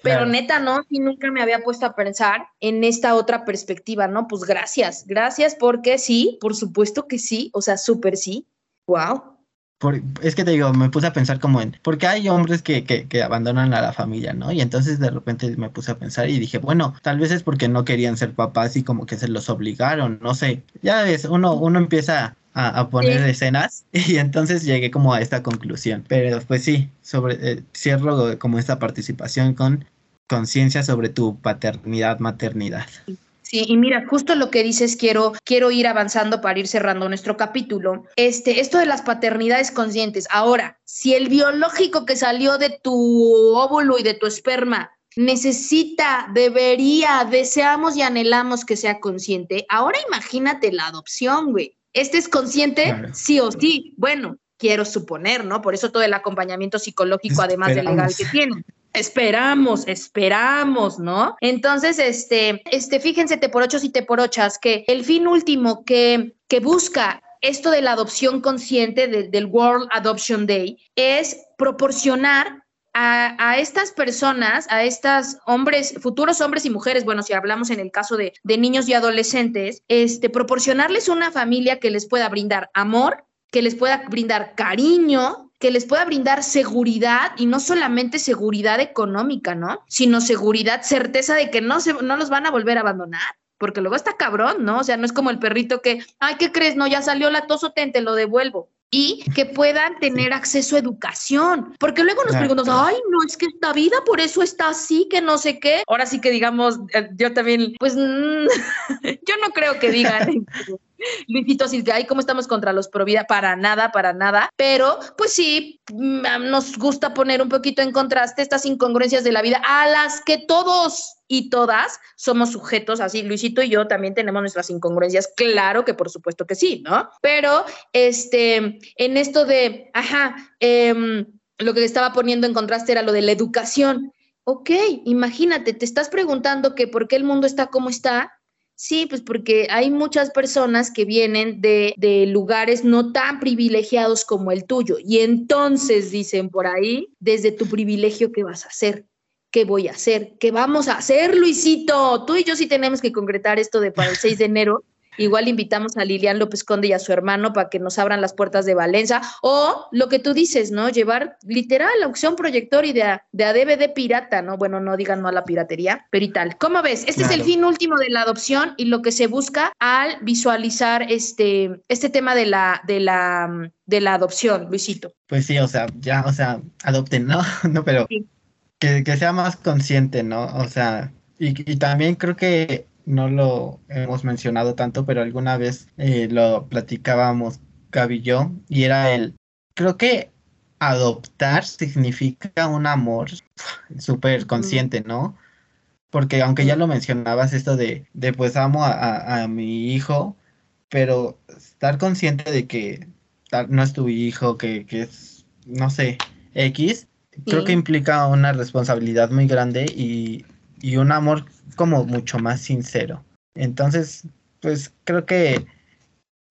Pero claro. neta, no, y nunca me había puesto a pensar en esta otra perspectiva, ¿no? Pues gracias, gracias porque sí, por supuesto que sí, o sea, súper sí. Wow. Por, es que te digo, me puse a pensar como en, porque hay hombres que, que, que, abandonan a la familia, ¿no? Y entonces de repente me puse a pensar y dije, bueno, tal vez es porque no querían ser papás y como que se los obligaron, no sé. Ya ves, uno, uno empieza a, a poner sí. escenas <laughs> y entonces llegué como a esta conclusión. Pero pues sí, sobre eh, cierro como esta participación con conciencia sobre tu paternidad, maternidad. Sí, y mira, justo lo que dices, quiero, quiero ir avanzando para ir cerrando nuestro capítulo. Este, esto de las paternidades conscientes. Ahora, si el biológico que salió de tu óvulo y de tu esperma necesita, debería, deseamos y anhelamos que sea consciente, ahora imagínate la adopción, güey. ¿Este es consciente? Claro. Sí o sí. Bueno, quiero suponer, ¿no? Por eso todo el acompañamiento psicológico, además de legal que tiene. Esperamos, esperamos, ¿no? Entonces, este, este, fíjense, te por ochos y te por ochas, que el fin último que, que busca esto de la adopción consciente de, del World Adoption Day es proporcionar a, a, estas personas, a estas hombres, futuros hombres y mujeres, bueno, si hablamos en el caso de, de niños y adolescentes, este, proporcionarles una familia que les pueda brindar amor, que les pueda brindar cariño, que les pueda brindar seguridad y no solamente seguridad económica, ¿no? Sino seguridad, certeza de que no, se, no los van a volver a abandonar. Porque luego está cabrón, ¿no? O sea, no es como el perrito que, ay, ¿qué crees? No, ya salió la ten, te lo devuelvo y que puedan tener acceso a educación. Porque luego nos preguntan, ay, no, es que esta vida por eso está así, que no sé qué. Ahora sí que digamos, yo también, pues, mm, <laughs> yo no creo que digan. <laughs> Luisito, así que, ay, ¿cómo estamos contra los pro vida? Para nada, para nada. Pero, pues sí, nos gusta poner un poquito en contraste estas incongruencias de la vida a las que todos y todas somos sujetos, así Luisito y yo también tenemos nuestras incongruencias, claro que por supuesto que sí, ¿no? Pero, este, en esto de, ajá, eh, lo que estaba poniendo en contraste era lo de la educación. Ok, imagínate, te estás preguntando que por qué el mundo está como está, Sí, pues porque hay muchas personas que vienen de, de, lugares no tan privilegiados como el tuyo. Y entonces dicen por ahí, desde tu privilegio, ¿qué vas a hacer? ¿Qué voy a hacer? ¿Qué vamos a hacer, Luisito? Tú y yo sí tenemos que concretar esto de para el 6 de enero Igual invitamos a Lilian López Conde y a su hermano para que nos abran las puertas de Valencia. O lo que tú dices, ¿no? Llevar literal la opción proyector y de a, de DVD pirata, ¿no? Bueno, no digan no a la piratería, pero y tal. ¿Cómo ves? Este es el fin último de la adopción y lo que se busca al visualizar este, este tema de la, de la, de la adopción, Luisito. Pues sí, o sea, ya, o sea, adopten, ¿no? <laughs> no, pero que, que, sea más consciente, ¿no? O sea, y, y también creo que no lo hemos mencionado tanto, pero alguna vez eh, lo platicábamos Gaby y yo, y era el, creo que adoptar significa un amor <laughs> súper consciente, ¿no? Porque aunque ya lo mencionabas, esto de, de pues amo a, a, mi hijo, pero estar consciente de que no es tu hijo, que, que es, no sé, X, creo que implica una responsabilidad muy grande y, y un amor como mucho más sincero. Entonces, pues creo que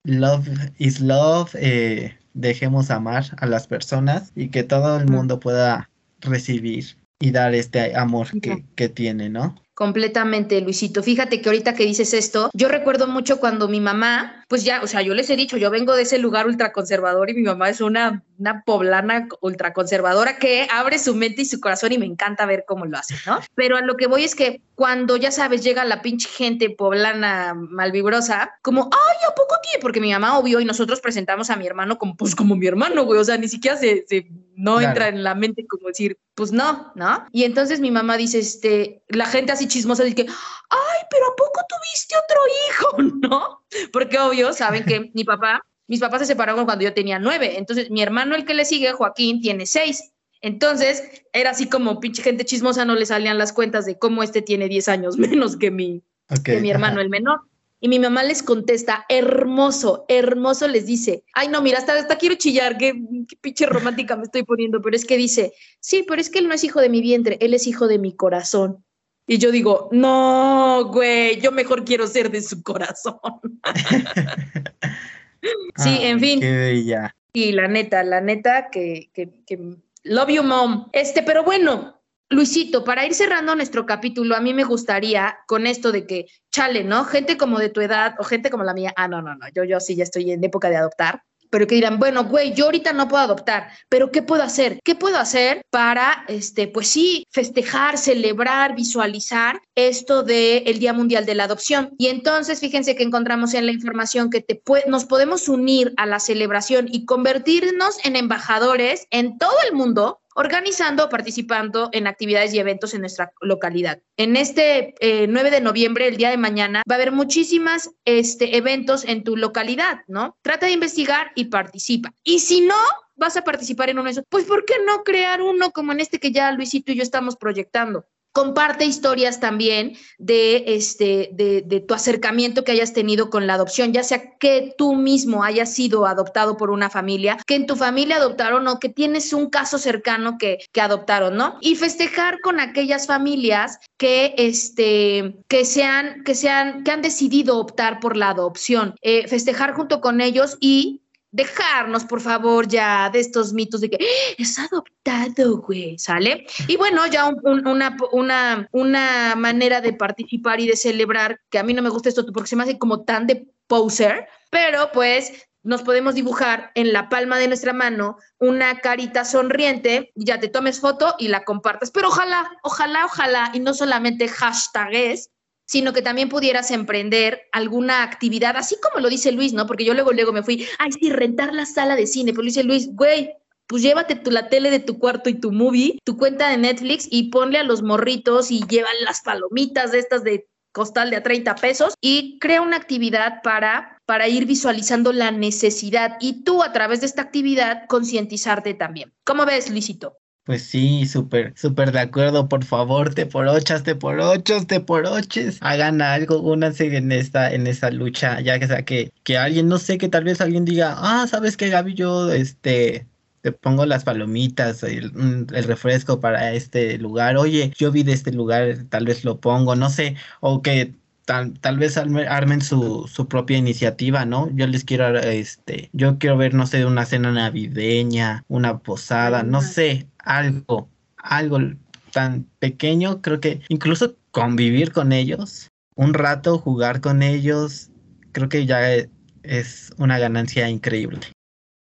love is love, eh, dejemos amar a las personas y que todo el mundo pueda recibir y dar este amor que, que tiene, ¿no? Completamente, Luisito. Fíjate que ahorita que dices esto, yo recuerdo mucho cuando mi mamá, pues ya, o sea, yo les he dicho, yo vengo de ese lugar ultraconservador y mi mamá es una, una poblana ultraconservadora que abre su mente y su corazón y me encanta ver cómo lo hace, ¿no? Pero a lo que voy es que cuando, ya sabes, llega la pinche gente poblana malvibrosa, como, ay, ¿a poco tiene? Porque mi mamá obvio y nosotros presentamos a mi hermano como, pues como mi hermano, güey, o sea, ni siquiera se, se no entra en la mente como decir, pues no, ¿no? Y entonces mi mamá dice, este, la gente así chismosa dice que, ay, pero ¿a poco tuviste otro hijo? <laughs> ¿No? Porque obvio, saben que mi papá, mis papás se separaron cuando yo tenía nueve, entonces mi hermano, el que le sigue, Joaquín, tiene seis. Entonces, era así como pinche gente chismosa, no le salían las cuentas de cómo este tiene diez años <laughs> menos que mi, que mi hermano, el menor. Y mi mamá les contesta, hermoso, hermoso les dice, ay no, mira, hasta, hasta quiero chillar, qué, qué, pinche romántica me estoy poniendo, pero es que dice, sí, pero es que él no es hijo de mi vientre, él es hijo de mi corazón. Y yo digo, no, güey, yo mejor quiero ser de su corazón. <laughs> sí, en fin. Qué bella. Y la neta, la neta, que, que, que love you, mom. Este, pero bueno, Luisito, para ir cerrando nuestro capítulo, a mí me gustaría con esto de que, chale, ¿no? Gente como de tu edad o gente como la mía, ah, no, no, no, yo, yo sí ya estoy en época de adoptar, pero que dirán, bueno, güey, yo ahorita no puedo adoptar, pero ¿qué puedo hacer? ¿Qué puedo hacer para, este, pues sí, festejar, celebrar, visualizar esto del el Día Mundial de la Adopción? Y entonces, fíjense que encontramos en la información que te nos podemos unir a la celebración y convertirnos en embajadores en todo el mundo organizando o participando en actividades y eventos en nuestra localidad. En este 9 eh, de noviembre, el día de mañana, va a haber muchísimas este, eventos en tu localidad, ¿no? Trata de investigar y participa. Y si no, vas a participar en uno de esos, pues ¿por qué no crear uno como en este que ya Luisito y yo estamos proyectando? Comparte historias también de, este, de, de, tu acercamiento que hayas tenido con la adopción, ya sea que tú mismo hayas sido adoptado por una familia, que en tu familia adoptaron o que tienes un caso cercano que, que adoptaron, ¿no? Y festejar con aquellas familias que, este, que, sean, que, sean, que han decidido optar por la adopción, eh, festejar junto con ellos y dejarnos, por favor, ya de estos mitos de que ¡Ah! es adoptado, güey, ¿sale? Y bueno, ya una, una, una manera de participar y de celebrar, que a mí no me gusta esto porque se me hace como tan de poser, pero pues nos podemos dibujar en la palma de nuestra mano una carita sonriente, ya te tomes foto y la compartas, pero ojalá, ojalá, ojalá, y no solamente hashtags, sino que también pudieras emprender alguna actividad, así como lo dice Luis, ¿no? Porque yo luego, luego me fui, ay, sí, rentar la sala de cine, pero dice Luis, güey, pues llévate tu, la tele de tu cuarto y tu movie, tu cuenta de Netflix y ponle a los morritos y llevan las palomitas de estas de costal de a 30 pesos y crea una actividad para, para ir visualizando la necesidad y tú a través de esta actividad concientizarte también. ¿Cómo ves, Luisito? Pues sí, súper, súper de acuerdo. Por favor, te por ochas, te por ochos, te por oches. Hagan algo, únanse en esta, en esta lucha. Ya que sea que, que alguien, no sé, que tal vez alguien diga, ah, ¿sabes qué, Gaby? Yo, este, te pongo las palomitas, el, mm, el, refresco para este lugar. Oye, yo vi de este lugar, tal vez lo pongo, no sé. O que tal, tal vez armen su, su, propia iniciativa, ¿no? Yo les quiero, este, yo quiero ver, no sé, una cena navideña, una posada, no sé, algo, algo tan pequeño, creo que incluso convivir con ellos, un rato jugar con ellos, creo que ya es una ganancia increíble.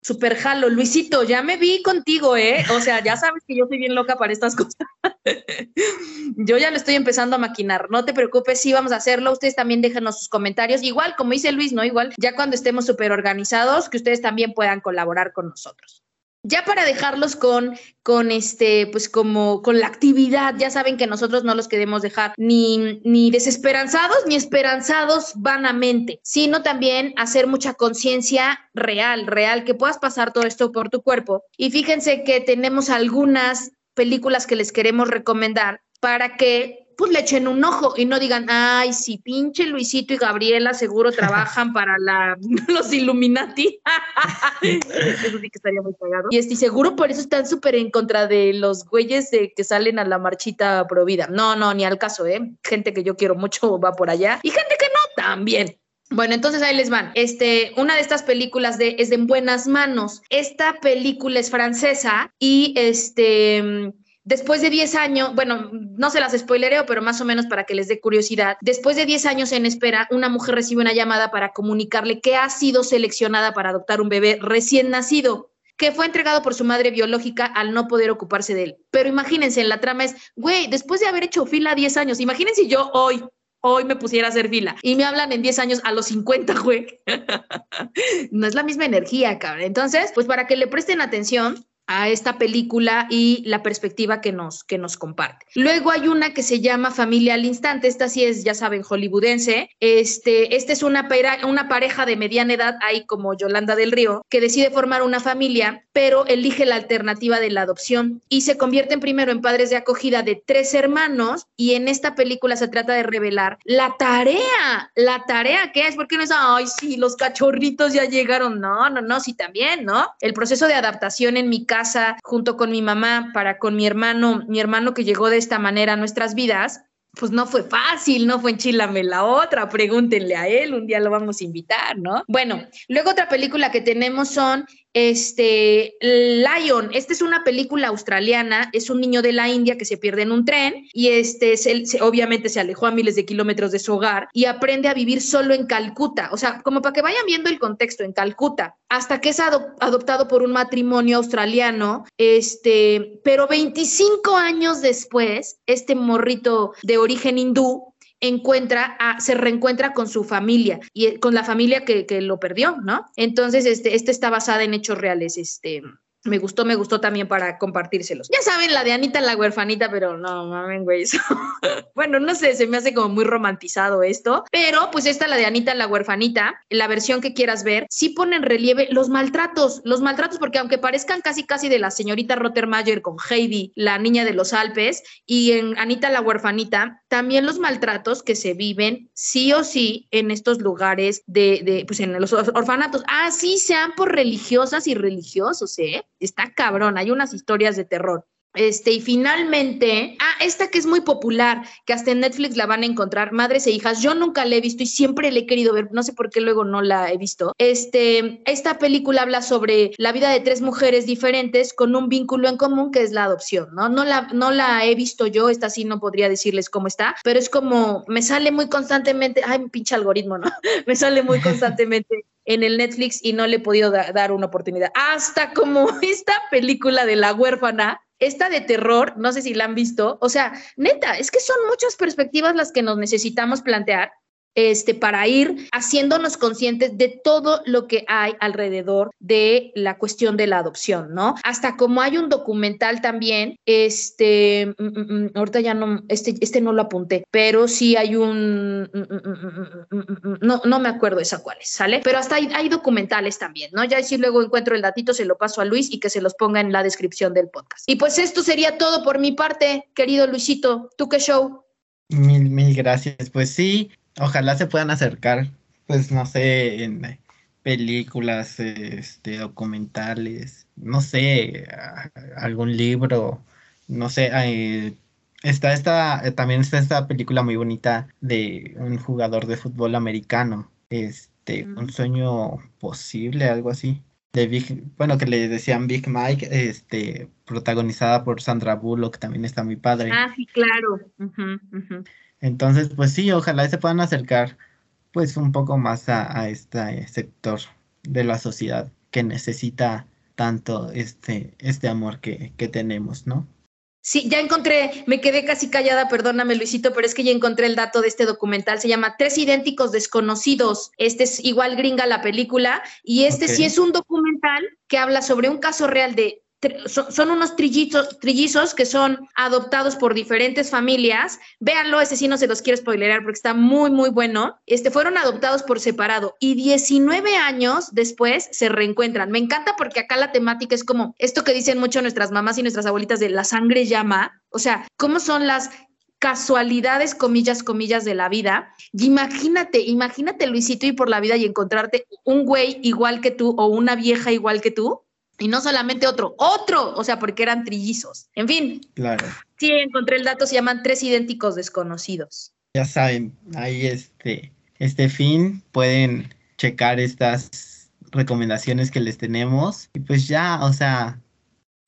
Super jalo, Luisito, ya me vi contigo, ¿eh? O sea, ya sabes que yo soy bien loca para estas cosas. <laughs> yo ya lo estoy empezando a maquinar. No te preocupes, sí vamos a hacerlo. Ustedes también déjenos sus comentarios. Igual, como dice Luis, ¿no? Igual, ya cuando estemos súper organizados, que ustedes también puedan colaborar con nosotros. Ya para dejarlos con, con este, pues como con la actividad, ya saben que nosotros no los queremos dejar ni, ni desesperanzados ni esperanzados vanamente, sino también hacer mucha conciencia real, real, que puedas pasar todo esto por tu cuerpo. Y fíjense que tenemos algunas películas que les queremos recomendar para que pues le echen un ojo y no digan, ay, sí, pinche Luisito y Gabriela seguro <laughs> trabajan para la, <laughs> los Illuminati. <laughs> eso sí que estaría muy pagado. Y estoy seguro por eso están súper en contra de los güeyes de que salen a la marchita pro vida. No, no, ni al caso, ¿eh? Gente que yo quiero mucho va por allá y gente que no, también. Bueno, entonces ahí les van. Este, una de estas películas de, es de En Buenas Manos. Esta película es francesa y este Después de 10 años, bueno, no se las spoilereo, pero más o menos para que les dé curiosidad, después de 10 años en espera, una mujer recibe una llamada para comunicarle que ha sido seleccionada para adoptar un bebé recién nacido que fue entregado por su madre biológica al no poder ocuparse de él. Pero imagínense, la trama es, güey, después de haber hecho fila 10 años, imagínense yo hoy, hoy me pusiera a hacer fila y me hablan en 10 años a los 50, güey. <laughs> no es la misma energía, cabrón. Entonces, pues para que le presten atención, a esta película y la perspectiva que nos, que nos comparte. Luego hay una que se llama Familia al Instante, esta sí es, ya saben, hollywoodense. Este, esta es una, una pareja de mediana edad, ahí como Yolanda del Río, que decide formar una familia, pero elige la alternativa de la adopción y se convierten primero en padres de acogida de tres hermanos y en esta película se trata de revelar la tarea, la tarea que es, porque no es, ay, sí, los cachorritos ya llegaron, no, no, no, sí también, ¿no? El proceso de adaptación en mi junto con mi mamá para con mi hermano, mi hermano que llegó de esta manera a nuestras vidas, pues no fue fácil, no fue enchilame la otra, pregúntenle a él, un día lo vamos a invitar, ¿no? Bueno, luego otra película que tenemos son este, Lion, esta es una película australiana, es un niño de la India que se pierde en un tren y este, obviamente se alejó a miles de kilómetros de su hogar y aprende a vivir solo en Calcuta, o sea, como para que vayan viendo el contexto, en Calcuta, hasta que es adoptado por un matrimonio australiano, este, pero 25 años después, este morrito de origen hindú encuentra, a, se reencuentra con su familia y eh, con la familia que, que lo perdió, ¿no? Entonces, este, este está basada en hechos reales, este, me gustó, me gustó también para compartírselos. Ya saben, la de Anita la huerfanita, pero no mamen, güey. <laughs> bueno, no sé, se me hace como muy romantizado esto, pero pues esta, la de Anita la huerfanita, la versión que quieras ver, sí pone en relieve los maltratos, los maltratos, porque aunque parezcan casi casi de la señorita Rottermayer con Heidi, la niña de los Alpes, y en Anita la huerfanita, también los maltratos que se viven sí o sí en estos lugares de, de pues en los orfanatos, así sean por religiosas y religiosos, ¿eh? Está cabrón, hay unas historias de terror. Este, y finalmente, ah, esta que es muy popular, que hasta en Netflix la van a encontrar, Madres e Hijas, yo nunca la he visto y siempre la he querido ver, no sé por qué luego no la he visto. Este, esta película habla sobre la vida de tres mujeres diferentes con un vínculo en común que es la adopción, ¿no? No la, no la he visto yo, esta sí no podría decirles cómo está, pero es como, me sale muy constantemente, ay, pinche algoritmo, ¿no? <laughs> me sale muy constantemente en el Netflix y no le he podido dar una oportunidad. Hasta como <laughs> esta película de la huérfana, esta de terror, no sé si la han visto, o sea, neta, es que son muchas perspectivas las que nos necesitamos plantear este, para ir haciéndonos conscientes de todo lo que hay alrededor de la cuestión de la adopción, ¿no? Hasta como hay un documental también, este, mm, mm, mm, ahorita ya no, este, este no lo apunté, pero sí hay un, no, no me acuerdo esa cuál es, ¿sale? Pero hasta hay, hay documentales también, ¿no? Ya si luego encuentro el datito, se lo paso a Luis y que se los ponga en la descripción del podcast. Y pues esto sería todo por mi parte, querido Luisito. ¿Tú qué show? Mil, mil gracias. Pues sí, Ojalá se puedan acercar, pues no sé, en películas, este, documentales, no sé, algún libro, no sé, está esta, eh, también está esta película muy bonita de un jugador de fútbol americano, este, Mm. un sueño posible, algo así. De Big, bueno, que le decían Big Mike, este, protagonizada por Sandra Bullock, también está muy padre. Ah, sí, claro. Entonces, pues sí, ojalá se puedan acercar pues un poco más a, a este sector de la sociedad que necesita tanto este, este amor que, que tenemos, ¿no? Sí, ya encontré, me quedé casi callada, perdóname Luisito, pero es que ya encontré el dato de este documental, se llama Tres idénticos desconocidos, este es igual gringa la película, y este sí es un documental que habla sobre un caso real de... son unos trillizos, trillizos que son adoptados por diferentes familias. Véanlo, ese sí no se los quiero spoilerar porque está muy, muy bueno. Este, fueron adoptados por separado y 19 años después se reencuentran. Me encanta porque acá la temática es como esto que dicen mucho nuestras mamás y nuestras abuelitas de la sangre llama. O sea, cómo son las casualidades, comillas, comillas, de la vida. Y imagínate, imagínate, Luisito, ir por la vida y encontrarte un güey igual que tú o una vieja igual que tú. Y no solamente otro, otro, o sea, porque eran trillizos. En fin, Claro, sí, encontré el dato, se llaman tres idénticos desconocidos. ya saben, ahí este, este fin pueden checar estas recomendaciones que les tenemos y pues ya, o sea,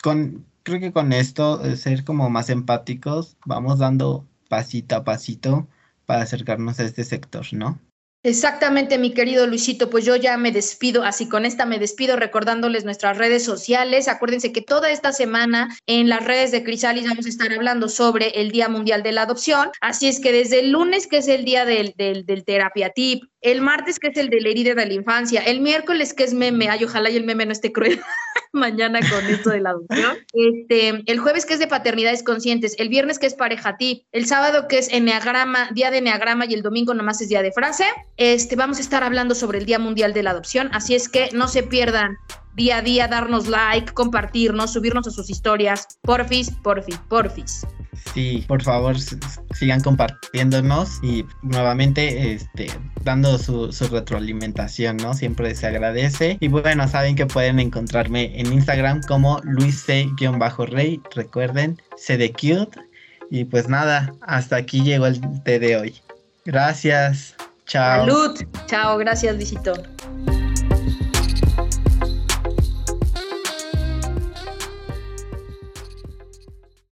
con, creo que con esto, ser como más empáticos, vamos dando pasito a pasito para acercarnos a este sector, ¿no? Exactamente, mi querido Luisito, pues yo ya me despido, así con esta me despido recordándoles nuestras redes sociales. Acuérdense que toda esta semana en las redes de Crisalis vamos a estar hablando sobre el Día Mundial de la Adopción. Así es que desde el lunes, que es el día del, del, del terapia tip, el martes, que es el de la herida de la infancia, el miércoles, que es meme, ay, ojalá y el meme no esté cruel <laughs> mañana con esto de la adopción, este, el jueves, que es de paternidades conscientes, el viernes, que es pareja tip, el sábado, que es enneagrama, día de enneagrama, y el domingo nomás es día de frase. Este, vamos a estar hablando sobre el Día Mundial de la Adopción, así es que no se pierdan día a día, darnos like, compartirnos, subirnos a sus historias, porfis, porfis, porfis. Sí, por favor, sigan compartiéndonos y nuevamente este, dando su, su retroalimentación, ¿no? Siempre se agradece. Y bueno, saben que pueden encontrarme en Instagram como luisc-rey. Recuerden, C de cute. Y pues nada, hasta aquí llegó el té de hoy. Gracias. Chao. Salud. Chao, gracias, Luisito.